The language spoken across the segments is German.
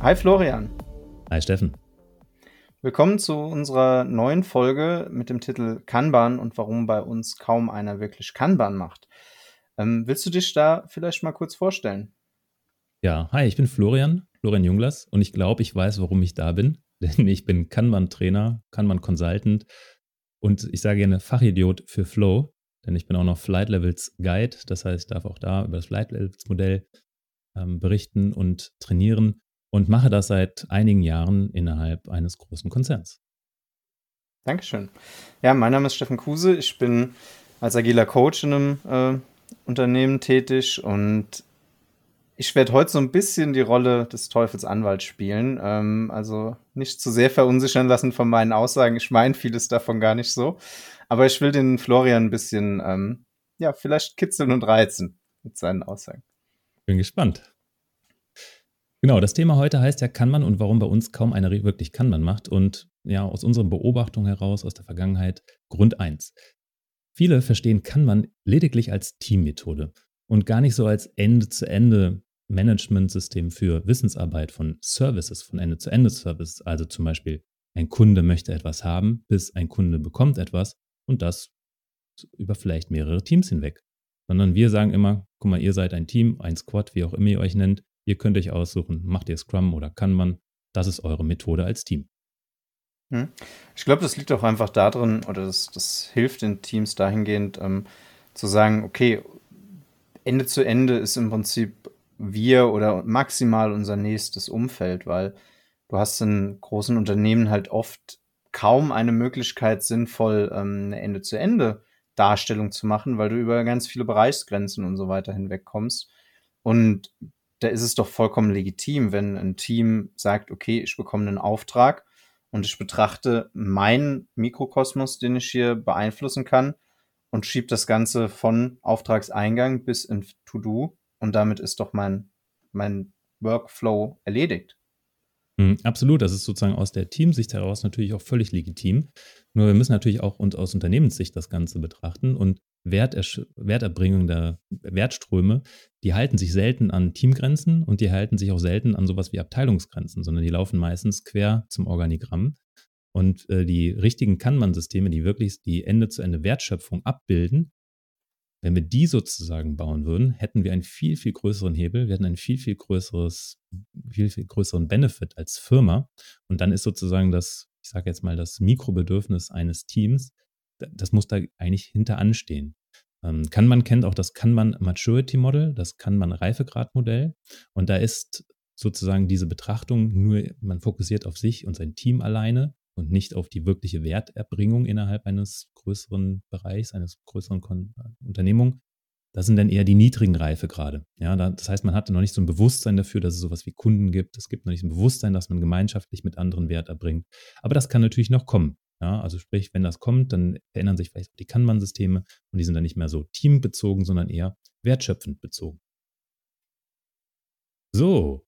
Hi Florian. Hi Steffen. Willkommen zu unserer neuen Folge mit dem Titel Kanban und warum bei uns kaum einer wirklich Kanban macht. Ähm, willst du dich da vielleicht mal kurz vorstellen? Ja, hi, ich bin Florian, Florian Junglas und ich glaube, ich weiß, warum ich da bin, denn ich bin Kanban-Trainer, Kanban-Consultant und ich sage gerne Fachidiot für Flow, denn ich bin auch noch Flight Levels Guide, das heißt, ich darf auch da über das Flight Levels Modell ähm, berichten und trainieren und mache das seit einigen Jahren innerhalb eines großen Konzerns. Dankeschön. Ja, mein Name ist Steffen Kuse. Ich bin als agiler Coach in einem äh, Unternehmen tätig und ich werde heute so ein bisschen die Rolle des Teufels Anwalt spielen. Ähm, also nicht zu sehr verunsichern lassen von meinen Aussagen. Ich meine vieles davon gar nicht so. Aber ich will den Florian ein bisschen, ähm, ja, vielleicht kitzeln und reizen mit seinen Aussagen. Bin gespannt. Genau, das Thema heute heißt ja kann man und warum bei uns kaum einer wirklich kann man macht. Und ja, aus unseren Beobachtungen heraus, aus der Vergangenheit, Grund 1. Viele verstehen kann man lediglich als Teammethode und gar nicht so als Ende-zu-Ende Management-System für Wissensarbeit von Services, von Ende-zu-Ende-Service. Also zum Beispiel, ein Kunde möchte etwas haben, bis ein Kunde bekommt etwas und das über vielleicht mehrere Teams hinweg. Sondern wir sagen immer, guck mal, ihr seid ein Team, ein Squad, wie auch immer ihr euch nennt. Ihr könnt euch aussuchen, macht ihr Scrum oder kann man. Das ist eure Methode als Team. Hm. Ich glaube, das liegt auch einfach darin, oder das, das hilft den Teams dahingehend, ähm, zu sagen, okay, Ende zu Ende ist im Prinzip wir oder maximal unser nächstes Umfeld, weil du hast in großen Unternehmen halt oft kaum eine Möglichkeit, sinnvoll ähm, eine Ende-zu-Ende-Darstellung zu machen, weil du über ganz viele Bereichsgrenzen und so weiter hinwegkommst. Und da ist es doch vollkommen legitim, wenn ein Team sagt, okay, ich bekomme einen Auftrag und ich betrachte meinen Mikrokosmos, den ich hier beeinflussen kann und schiebe das Ganze von Auftragseingang bis in To-Do und damit ist doch mein, mein Workflow erledigt. Mhm, absolut, das ist sozusagen aus der Teamsicht heraus natürlich auch völlig legitim. Nur wir müssen natürlich auch uns aus Unternehmenssicht das Ganze betrachten und Werterbringung der Wertströme, die halten sich selten an Teamgrenzen und die halten sich auch selten an sowas wie Abteilungsgrenzen, sondern die laufen meistens quer zum Organigramm. Und äh, die richtigen Kanban-Systeme, die wirklich die Ende-zu-Ende Wertschöpfung abbilden, wenn wir die sozusagen bauen würden, hätten wir einen viel, viel größeren Hebel, wir hätten einen viel, viel größeres, viel, viel größeren Benefit als Firma. Und dann ist sozusagen das, ich sage jetzt mal, das Mikrobedürfnis eines Teams, das muss da eigentlich hinter anstehen. Ähm, Kanban kennt auch das Kanban Maturity Model, das Kanban Reifegrad Modell. Und da ist sozusagen diese Betrachtung nur, man fokussiert auf sich und sein Team alleine und nicht auf die wirkliche Werterbringung innerhalb eines größeren Bereichs, eines größeren Kon Unternehmung. Das sind dann eher die niedrigen Reifegrade. Ja, das heißt, man hat noch nicht so ein Bewusstsein dafür, dass es sowas wie Kunden gibt. Es gibt noch nicht ein Bewusstsein, dass man gemeinschaftlich mit anderen Wert erbringt. Aber das kann natürlich noch kommen. Ja, also sprich, wenn das kommt, dann verändern sich vielleicht auch die Kanban-Systeme und die sind dann nicht mehr so teambezogen, sondern eher wertschöpfend bezogen. So,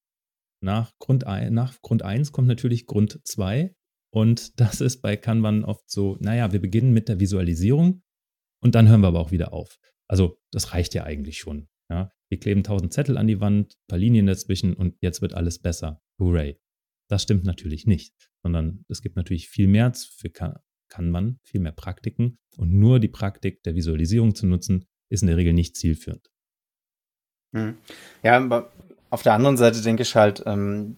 nach Grund, nach Grund 1 kommt natürlich Grund 2 und das ist bei Kanban oft so, naja, wir beginnen mit der Visualisierung und dann hören wir aber auch wieder auf. Also das reicht ja eigentlich schon. Ja? Wir kleben tausend Zettel an die Wand, paar Linien dazwischen und jetzt wird alles besser. Hooray. Das stimmt natürlich nicht, sondern es gibt natürlich viel mehr für kann man, viel mehr Praktiken und nur die Praktik der Visualisierung zu nutzen, ist in der Regel nicht zielführend. Hm. Ja, aber auf der anderen Seite denke ich halt, ähm,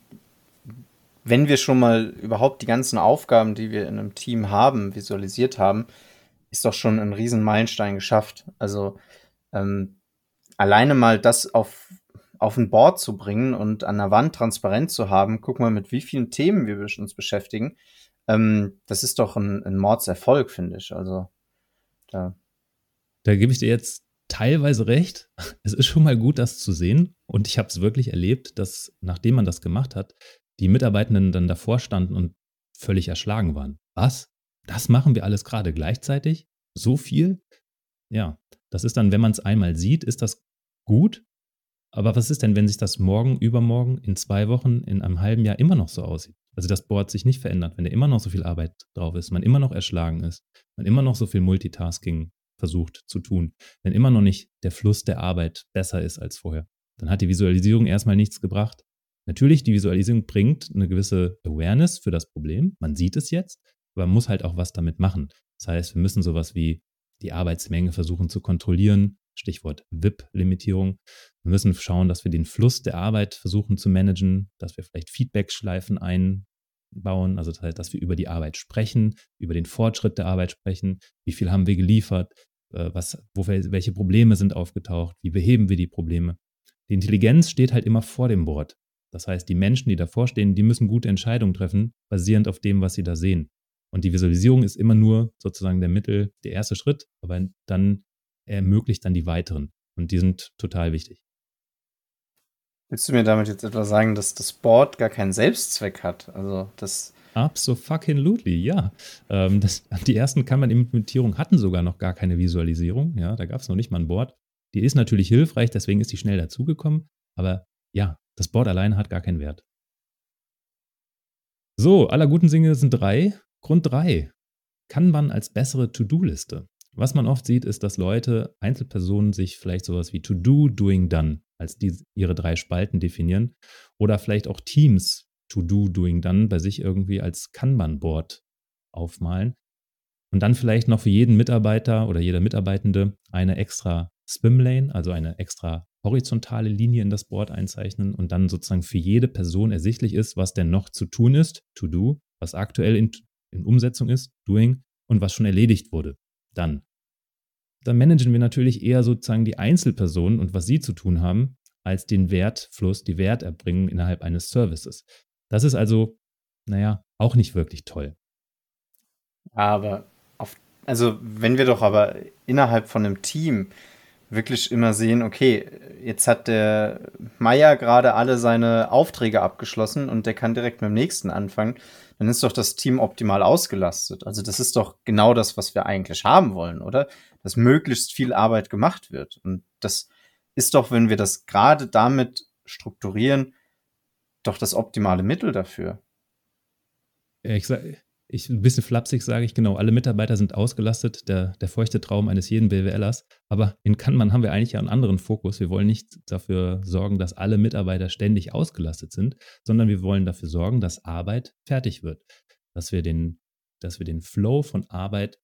wenn wir schon mal überhaupt die ganzen Aufgaben, die wir in einem Team haben, visualisiert haben, ist doch schon ein riesen Meilenstein geschafft. Also ähm, alleine mal das auf auf ein Board zu bringen und an der Wand transparent zu haben, guck mal, mit wie vielen Themen wir uns beschäftigen, ähm, das ist doch ein, ein Mordserfolg, finde ich. Also da. Da gebe ich dir jetzt teilweise recht. Es ist schon mal gut, das zu sehen. Und ich habe es wirklich erlebt, dass nachdem man das gemacht hat, die Mitarbeitenden dann davor standen und völlig erschlagen waren. Was? Das machen wir alles gerade gleichzeitig? So viel? Ja, das ist dann, wenn man es einmal sieht, ist das gut. Aber was ist denn, wenn sich das morgen, übermorgen, in zwei Wochen, in einem halben Jahr immer noch so aussieht? Also das Board sich nicht verändert, wenn da immer noch so viel Arbeit drauf ist, man immer noch erschlagen ist, man immer noch so viel Multitasking versucht zu tun, wenn immer noch nicht der Fluss der Arbeit besser ist als vorher, dann hat die Visualisierung erstmal nichts gebracht Natürlich, die Visualisierung bringt eine gewisse Awareness für das Problem. Man sieht es jetzt, aber man muss halt auch was damit machen. Das heißt, wir müssen sowas wie die Arbeitsmenge versuchen zu kontrollieren. Stichwort WIP-Limitierung. Wir müssen schauen, dass wir den Fluss der Arbeit versuchen zu managen, dass wir vielleicht Feedback-Schleifen einbauen, also das heißt, dass wir über die Arbeit sprechen, über den Fortschritt der Arbeit sprechen, wie viel haben wir geliefert, äh, was, wo, welche Probleme sind aufgetaucht, wie beheben wir die Probleme. Die Intelligenz steht halt immer vor dem Board. Das heißt, die Menschen, die davor stehen, die müssen gute Entscheidungen treffen, basierend auf dem, was sie da sehen. Und die Visualisierung ist immer nur sozusagen der Mittel, der erste Schritt, aber dann ermöglicht dann die weiteren. Und die sind total wichtig. Willst du mir damit jetzt etwa sagen, dass das Board gar keinen Selbstzweck hat? Also das. Absolutely, ja. Ähm, das, die ersten Kanban-Implementierungen hatten sogar noch gar keine Visualisierung. Ja, da gab es noch nicht mal ein Board. Die ist natürlich hilfreich, deswegen ist die schnell dazugekommen. Aber ja, das Board alleine hat gar keinen Wert. So, aller guten Dinge sind drei. Grund drei. Kanban als bessere To-Do-Liste. Was man oft sieht, ist, dass Leute, Einzelpersonen sich vielleicht sowas wie To-Do, Doing, Done als die, ihre drei Spalten definieren oder vielleicht auch Teams To-Do, Doing, Done bei sich irgendwie als Kanban-Board aufmalen und dann vielleicht noch für jeden Mitarbeiter oder jeder Mitarbeitende eine extra Swimlane, also eine extra horizontale Linie in das Board einzeichnen und dann sozusagen für jede Person ersichtlich ist, was denn noch zu tun ist, to do, was aktuell in, in Umsetzung ist, doing und was schon erledigt wurde, dann. Dann managen wir natürlich eher sozusagen die Einzelpersonen und was sie zu tun haben, als den Wertfluss, die Werterbringung innerhalb eines Services. Das ist also, naja, auch nicht wirklich toll. Aber auf, also wenn wir doch aber innerhalb von einem Team wirklich immer sehen, okay, jetzt hat der Meier gerade alle seine Aufträge abgeschlossen und der kann direkt mit dem nächsten anfangen, dann ist doch das Team optimal ausgelastet. Also das ist doch genau das, was wir eigentlich haben wollen, oder? Dass möglichst viel Arbeit gemacht wird. Und das ist doch, wenn wir das gerade damit strukturieren, doch das optimale Mittel dafür. Ich sage, ich, ein bisschen flapsig sage ich, genau, alle Mitarbeiter sind ausgelastet, der, der feuchte Traum eines jeden BWLers. Aber in Kanban haben wir eigentlich ja einen anderen Fokus. Wir wollen nicht dafür sorgen, dass alle Mitarbeiter ständig ausgelastet sind, sondern wir wollen dafür sorgen, dass Arbeit fertig wird. Dass wir den, dass wir den Flow von Arbeit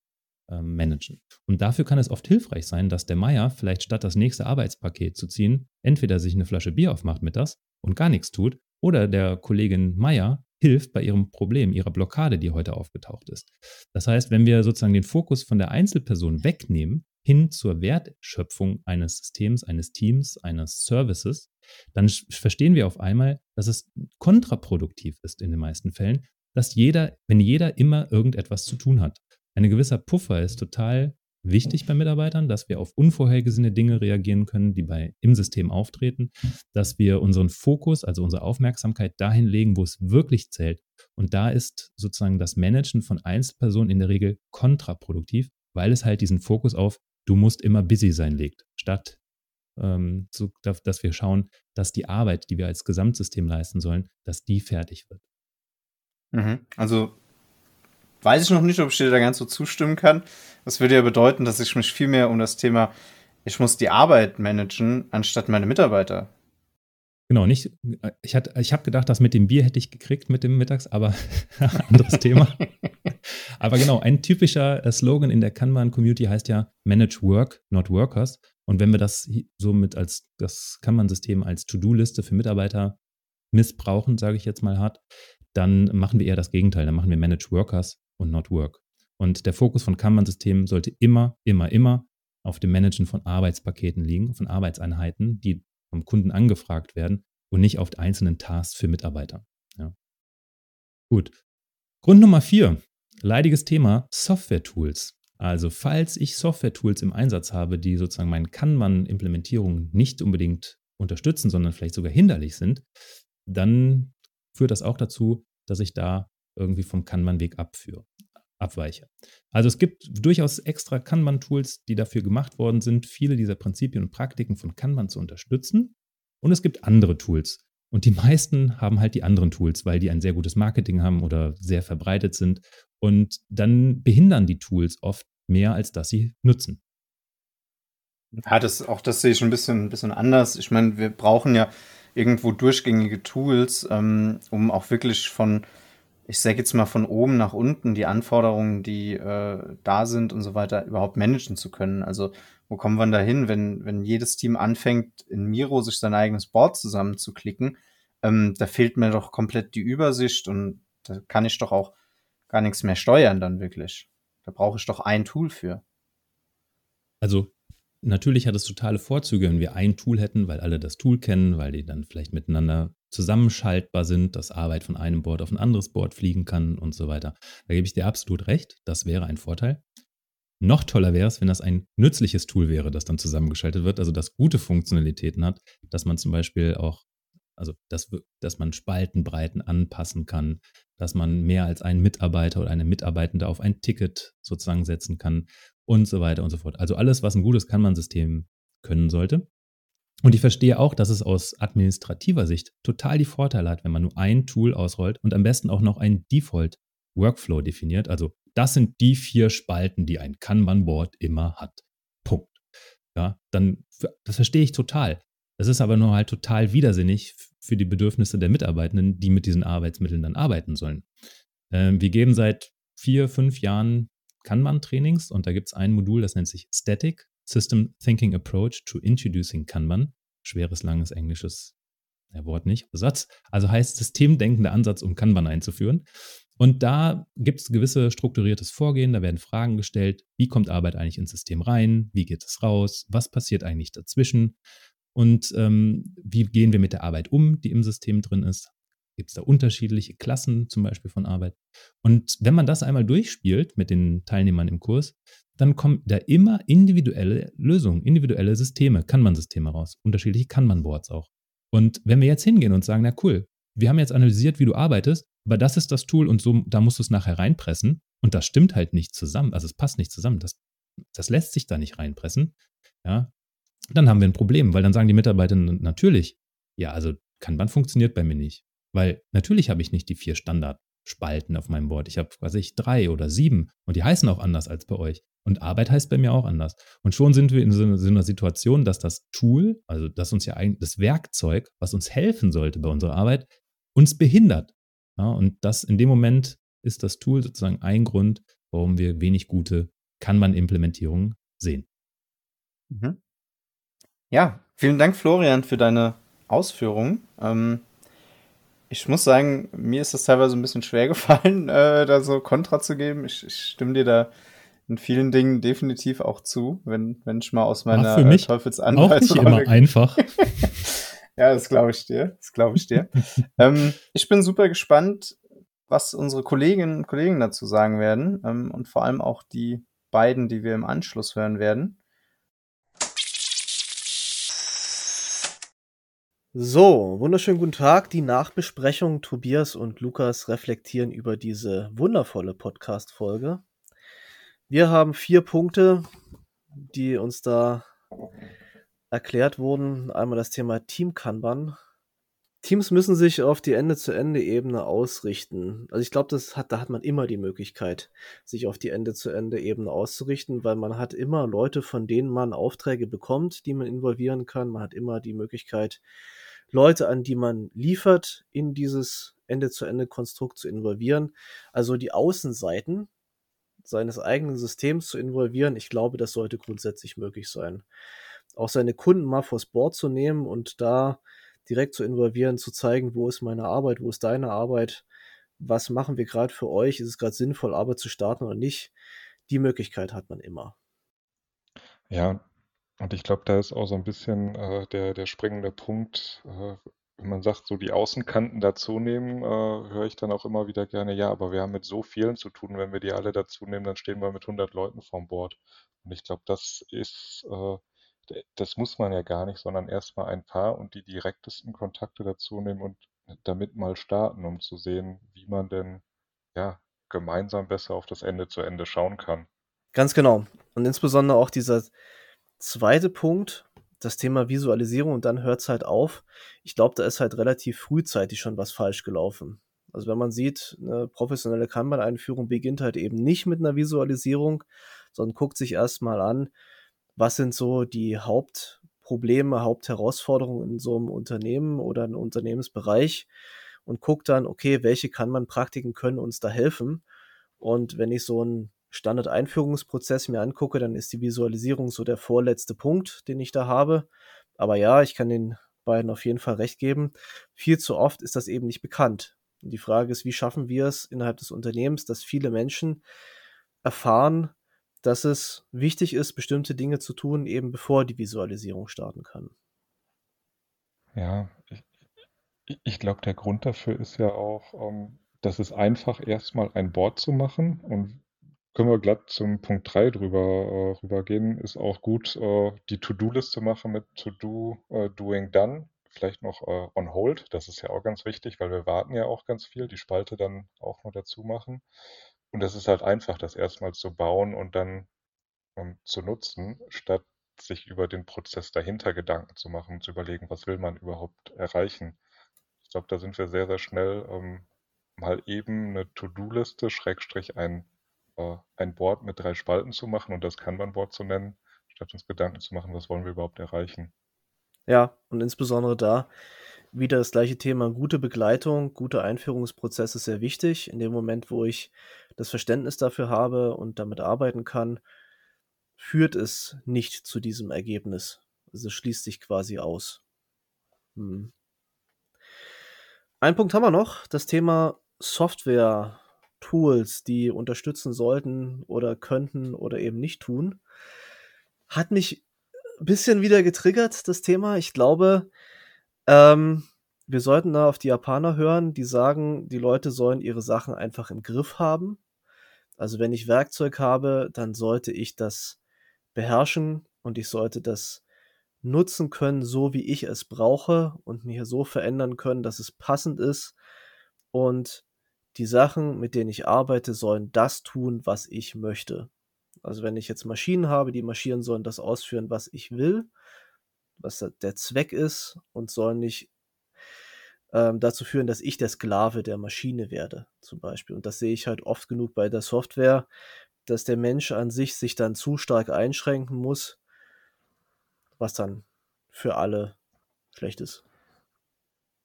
äh, managen. Und dafür kann es oft hilfreich sein, dass der Meier vielleicht statt das nächste Arbeitspaket zu ziehen, entweder sich eine Flasche Bier aufmacht mittags und gar nichts tut, oder der Kollegin Meier hilft bei ihrem Problem, ihrer Blockade, die heute aufgetaucht ist. Das heißt, wenn wir sozusagen den Fokus von der Einzelperson wegnehmen, hin zur Wertschöpfung eines Systems, eines Teams, eines Services, dann verstehen wir auf einmal, dass es kontraproduktiv ist in den meisten Fällen, dass jeder, wenn jeder immer irgendetwas zu tun hat. Ein gewisser Puffer ist total wichtig bei Mitarbeitern, dass wir auf unvorhergesehene Dinge reagieren können, die bei, im System auftreten, dass wir unseren Fokus, also unsere Aufmerksamkeit dahin legen, wo es wirklich zählt. Und da ist sozusagen das Managen von Einzelpersonen in der Regel kontraproduktiv, weil es halt diesen Fokus auf du musst immer busy sein legt, statt ähm, so, dass wir schauen, dass die Arbeit, die wir als Gesamtsystem leisten sollen, dass die fertig wird. Mhm. Also weiß ich noch nicht, ob ich dir da ganz so zustimmen kann. Das würde ja bedeuten, dass ich mich viel mehr um das Thema, ich muss die Arbeit managen, anstatt meine Mitarbeiter. Genau, nicht, ich, ich habe gedacht, das mit dem Bier hätte ich gekriegt mit dem Mittags, aber anderes Thema. aber genau, ein typischer äh, Slogan in der Kanban-Community heißt ja Manage Work, not Workers. Und wenn wir das somit als das Kanban-System als To-Do-Liste für Mitarbeiter missbrauchen, sage ich jetzt mal hart, dann machen wir eher das Gegenteil. Dann machen wir Manage Workers und not Work. Und der Fokus von Kanban-Systemen sollte immer, immer, immer auf dem Managen von Arbeitspaketen liegen, von Arbeitseinheiten, die vom Kunden angefragt werden und nicht auf einzelnen Tasks für Mitarbeiter. Ja. Gut. Grund Nummer vier, leidiges Thema, Software-Tools. Also falls ich Software-Tools im Einsatz habe, die sozusagen meine Kanban-Implementierung nicht unbedingt unterstützen, sondern vielleicht sogar hinderlich sind, dann führt das auch dazu, dass ich da irgendwie vom Kanban-Weg abführe, abweiche. Also es gibt durchaus extra Kanban-Tools, die dafür gemacht worden sind, viele dieser Prinzipien und Praktiken von Kanban zu unterstützen. Und es gibt andere Tools. Und die meisten haben halt die anderen Tools, weil die ein sehr gutes Marketing haben oder sehr verbreitet sind. Und dann behindern die Tools oft mehr, als dass sie nutzen. Ja, das, auch das sehe ich ein bisschen, ein bisschen anders. Ich meine, wir brauchen ja irgendwo durchgängige Tools, ähm, um auch wirklich von, ich sage jetzt mal von oben nach unten die Anforderungen, die äh, da sind und so weiter, überhaupt managen zu können. Also wo kommen wir da hin, wenn, wenn jedes Team anfängt, in Miro sich sein eigenes Board zusammenzuklicken, ähm, da fehlt mir doch komplett die Übersicht und da kann ich doch auch gar nichts mehr steuern dann wirklich. Da brauche ich doch ein Tool für. Also natürlich hat es totale Vorzüge, wenn wir ein Tool hätten, weil alle das Tool kennen, weil die dann vielleicht miteinander zusammenschaltbar sind, dass Arbeit von einem Board auf ein anderes Board fliegen kann und so weiter. Da gebe ich dir absolut recht. Das wäre ein Vorteil. Noch toller wäre es, wenn das ein nützliches Tool wäre, das dann zusammengeschaltet wird, also das gute Funktionalitäten hat, dass man zum Beispiel auch, also dass, dass man Spaltenbreiten anpassen kann, dass man mehr als einen Mitarbeiter oder eine Mitarbeitende auf ein Ticket sozusagen setzen kann und so weiter und so fort. Also alles, was ein gutes Kanban-System können sollte. Und ich verstehe auch, dass es aus administrativer Sicht total die Vorteile hat, wenn man nur ein Tool ausrollt und am besten auch noch ein Default-Workflow definiert, also das sind die vier Spalten, die ein Kanban-Board immer hat. Punkt. Ja, dann, das verstehe ich total. Das ist aber nur halt total widersinnig für die Bedürfnisse der Mitarbeitenden, die mit diesen Arbeitsmitteln dann arbeiten sollen. Ähm, wir geben seit vier, fünf Jahren Kanban-Trainings und da gibt es ein Modul, das nennt sich Static System Thinking Approach to Introducing Kanban. Schweres, langes englisches ja, Wort nicht, Satz. Also heißt systemdenkender Ansatz, um Kanban einzuführen. Und da gibt es gewisse strukturiertes Vorgehen, da werden Fragen gestellt, wie kommt Arbeit eigentlich ins System rein, wie geht es raus, was passiert eigentlich dazwischen und ähm, wie gehen wir mit der Arbeit um, die im System drin ist. Gibt es da unterschiedliche Klassen zum Beispiel von Arbeit? Und wenn man das einmal durchspielt mit den Teilnehmern im Kurs, dann kommen da immer individuelle Lösungen, individuelle Systeme, Kanban-Systeme raus, unterschiedliche Kanban-Boards auch. Und wenn wir jetzt hingehen und sagen, na cool, wir haben jetzt analysiert, wie du arbeitest, aber das ist das Tool und so, da musst du es nachher reinpressen. Und das stimmt halt nicht zusammen. Also es passt nicht zusammen. Das, das lässt sich da nicht reinpressen. Ja, dann haben wir ein Problem, weil dann sagen die Mitarbeiter natürlich, ja, also Kanban funktioniert bei mir nicht. Weil natürlich habe ich nicht die vier Standardspalten auf meinem Board. Ich habe, ich, drei oder sieben und die heißen auch anders als bei euch. Und Arbeit heißt bei mir auch anders. Und schon sind wir in so einer Situation, dass das Tool, also dass uns ja eigentlich das Werkzeug, was uns helfen sollte bei unserer Arbeit, uns behindert. Ja, und das in dem Moment ist das Tool sozusagen ein Grund, warum wir wenig gute Kanban-Implementierungen sehen. Mhm. Ja, vielen Dank, Florian, für deine Ausführungen. Ähm, ich muss sagen, mir ist es teilweise ein bisschen schwer gefallen, äh, da so Kontra zu geben. Ich, ich, stimme dir da in vielen Dingen definitiv auch zu, wenn, wenn ich mal aus meiner Ach, für mich Teufelsandweisung. Auch nicht immer einfach. Ja, das glaube ich dir. Das glaube ich dir. ähm, ich bin super gespannt, was unsere Kolleginnen und Kollegen dazu sagen werden ähm, und vor allem auch die beiden, die wir im Anschluss hören werden. So, wunderschönen guten Tag. Die Nachbesprechung. Tobias und Lukas reflektieren über diese wundervolle Podcast-Folge. Wir haben vier Punkte, die uns da erklärt wurden. Einmal das Thema Team Kanban. Teams müssen sich auf die Ende-zu-Ende-Ebene ausrichten. Also ich glaube, das hat, da hat man immer die Möglichkeit, sich auf die Ende-zu-Ende-Ebene auszurichten, weil man hat immer Leute, von denen man Aufträge bekommt, die man involvieren kann. Man hat immer die Möglichkeit, Leute, an die man liefert, in dieses Ende-zu-Ende-Konstrukt zu involvieren. Also die Außenseiten seines eigenen Systems zu involvieren. Ich glaube, das sollte grundsätzlich möglich sein auch seine Kunden mal vors Board zu nehmen und da direkt zu involvieren, zu zeigen, wo ist meine Arbeit, wo ist deine Arbeit, was machen wir gerade für euch, ist es gerade sinnvoll, Arbeit zu starten oder nicht. Die Möglichkeit hat man immer. Ja, und ich glaube, da ist auch so ein bisschen äh, der, der springende Punkt, äh, wenn man sagt, so die Außenkanten dazu nehmen, äh, höre ich dann auch immer wieder gerne, ja, aber wir haben mit so vielen zu tun, wenn wir die alle dazu nehmen, dann stehen wir mit 100 Leuten vorm Board. Und ich glaube, das ist äh, das muss man ja gar nicht, sondern erstmal ein paar und die direktesten Kontakte dazu nehmen und damit mal starten, um zu sehen, wie man denn ja gemeinsam besser auf das Ende zu Ende schauen kann. Ganz genau. Und insbesondere auch dieser zweite Punkt, das Thema Visualisierung und dann hört es halt auf. Ich glaube, da ist halt relativ frühzeitig schon was falsch gelaufen. Also wenn man sieht, eine professionelle Kanban-Einführung beginnt halt eben nicht mit einer Visualisierung, sondern guckt sich erstmal an, was sind so die Haupt Hauptprobleme, Hauptherausforderungen in so einem Unternehmen oder einem Unternehmensbereich und gucke dann, okay, welche kann man Praktiken können uns da helfen? Und wenn ich so einen Standard-Einführungsprozess mir angucke, dann ist die Visualisierung so der vorletzte Punkt, den ich da habe. Aber ja, ich kann den beiden auf jeden Fall recht geben. Viel zu oft ist das eben nicht bekannt. Und die Frage ist, wie schaffen wir es innerhalb des Unternehmens, dass viele Menschen erfahren, dass es wichtig ist, bestimmte Dinge zu tun, eben bevor die Visualisierung starten kann. Ja, ich, ich glaube, der Grund dafür ist ja auch, ähm, dass es einfach erstmal ein Board zu machen und können wir glatt zum Punkt 3 drüber äh, rübergehen. Ist auch gut, äh, die To-Do-List zu machen mit To-Do, äh, Doing Done. Vielleicht noch äh, on hold. Das ist ja auch ganz wichtig, weil wir warten ja auch ganz viel. Die Spalte dann auch noch dazu machen. Und das ist halt einfach, das erstmal zu bauen und dann ähm, zu nutzen, statt sich über den Prozess dahinter Gedanken zu machen zu überlegen, was will man überhaupt erreichen. Ich glaube, da sind wir sehr, sehr schnell ähm, mal eben eine To-Do-Liste, Schrägstrich ein, äh, ein Board mit drei Spalten zu machen und das Kanban-Board zu nennen, statt uns Gedanken zu machen, was wollen wir überhaupt erreichen. Ja, und insbesondere da wieder das gleiche Thema, gute Begleitung, gute Einführungsprozess ist sehr wichtig. In dem Moment, wo ich das Verständnis dafür habe und damit arbeiten kann, führt es nicht zu diesem Ergebnis. Also es schließt sich quasi aus. Hm. Ein Punkt haben wir noch, das Thema Software, Tools, die unterstützen sollten oder könnten oder eben nicht tun. Hat mich ein bisschen wieder getriggert, das Thema. Ich glaube, ähm, wir sollten da auf die Japaner hören, die sagen, die Leute sollen ihre Sachen einfach im Griff haben. Also wenn ich Werkzeug habe, dann sollte ich das beherrschen und ich sollte das nutzen können, so wie ich es brauche und mir so verändern können, dass es passend ist. Und die Sachen, mit denen ich arbeite, sollen das tun, was ich möchte. Also wenn ich jetzt Maschinen habe, die Maschinen sollen das ausführen, was ich will, was der Zweck ist und sollen nicht ähm, dazu führen, dass ich der Sklave der Maschine werde, zum Beispiel. Und das sehe ich halt oft genug bei der Software, dass der Mensch an sich sich dann zu stark einschränken muss, was dann für alle schlecht ist.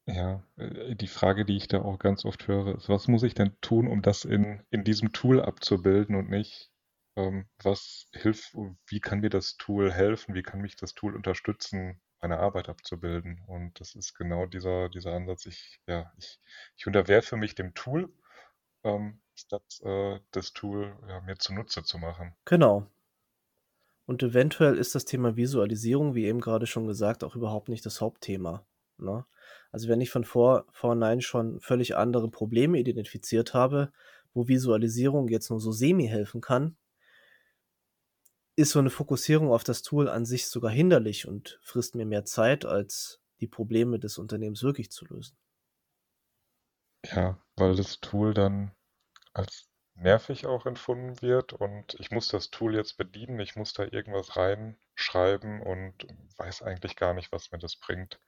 Ja, äh, die Frage, die ich da auch ganz oft höre, ist, was muss ich denn tun, um das in, in diesem Tool abzubilden und nicht, was hilft, wie kann mir das Tool helfen, wie kann mich das Tool unterstützen, meine Arbeit abzubilden. Und das ist genau dieser, dieser Ansatz. Ich, ja, ich, ich unterwerfe mich dem Tool, ähm, statt äh, das Tool ja, mir zunutze zu machen. Genau. Und eventuell ist das Thema Visualisierung, wie eben gerade schon gesagt, auch überhaupt nicht das Hauptthema. Ne? Also wenn ich von vor, vornherein schon völlig andere Probleme identifiziert habe, wo Visualisierung jetzt nur so semi helfen kann, ist so eine Fokussierung auf das Tool an sich sogar hinderlich und frisst mir mehr Zeit, als die Probleme des Unternehmens wirklich zu lösen. Ja, weil das Tool dann als nervig auch empfunden wird und ich muss das Tool jetzt bedienen, ich muss da irgendwas reinschreiben und weiß eigentlich gar nicht, was mir das bringt.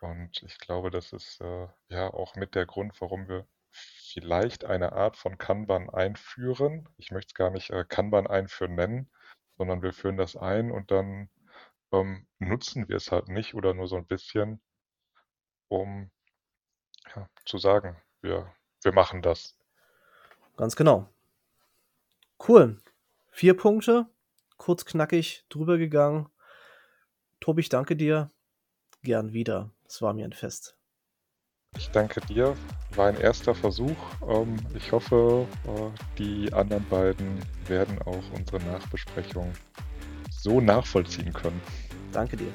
Und ich glaube, das ist äh, ja auch mit der Grund, warum wir vielleicht eine Art von Kanban einführen. Ich möchte es gar nicht äh, Kanban einführen nennen, sondern wir führen das ein und dann ähm, nutzen wir es halt nicht oder nur so ein bisschen, um ja, zu sagen, wir, wir machen das. Ganz genau. Cool. Vier Punkte, kurz knackig drüber gegangen. Tobi, ich danke dir. Gern wieder. Es war mir ein Fest. Ich danke dir. War ein erster Versuch. Ähm, ich hoffe, äh, die anderen beiden werden auch unsere Nachbesprechung so nachvollziehen können. Danke dir.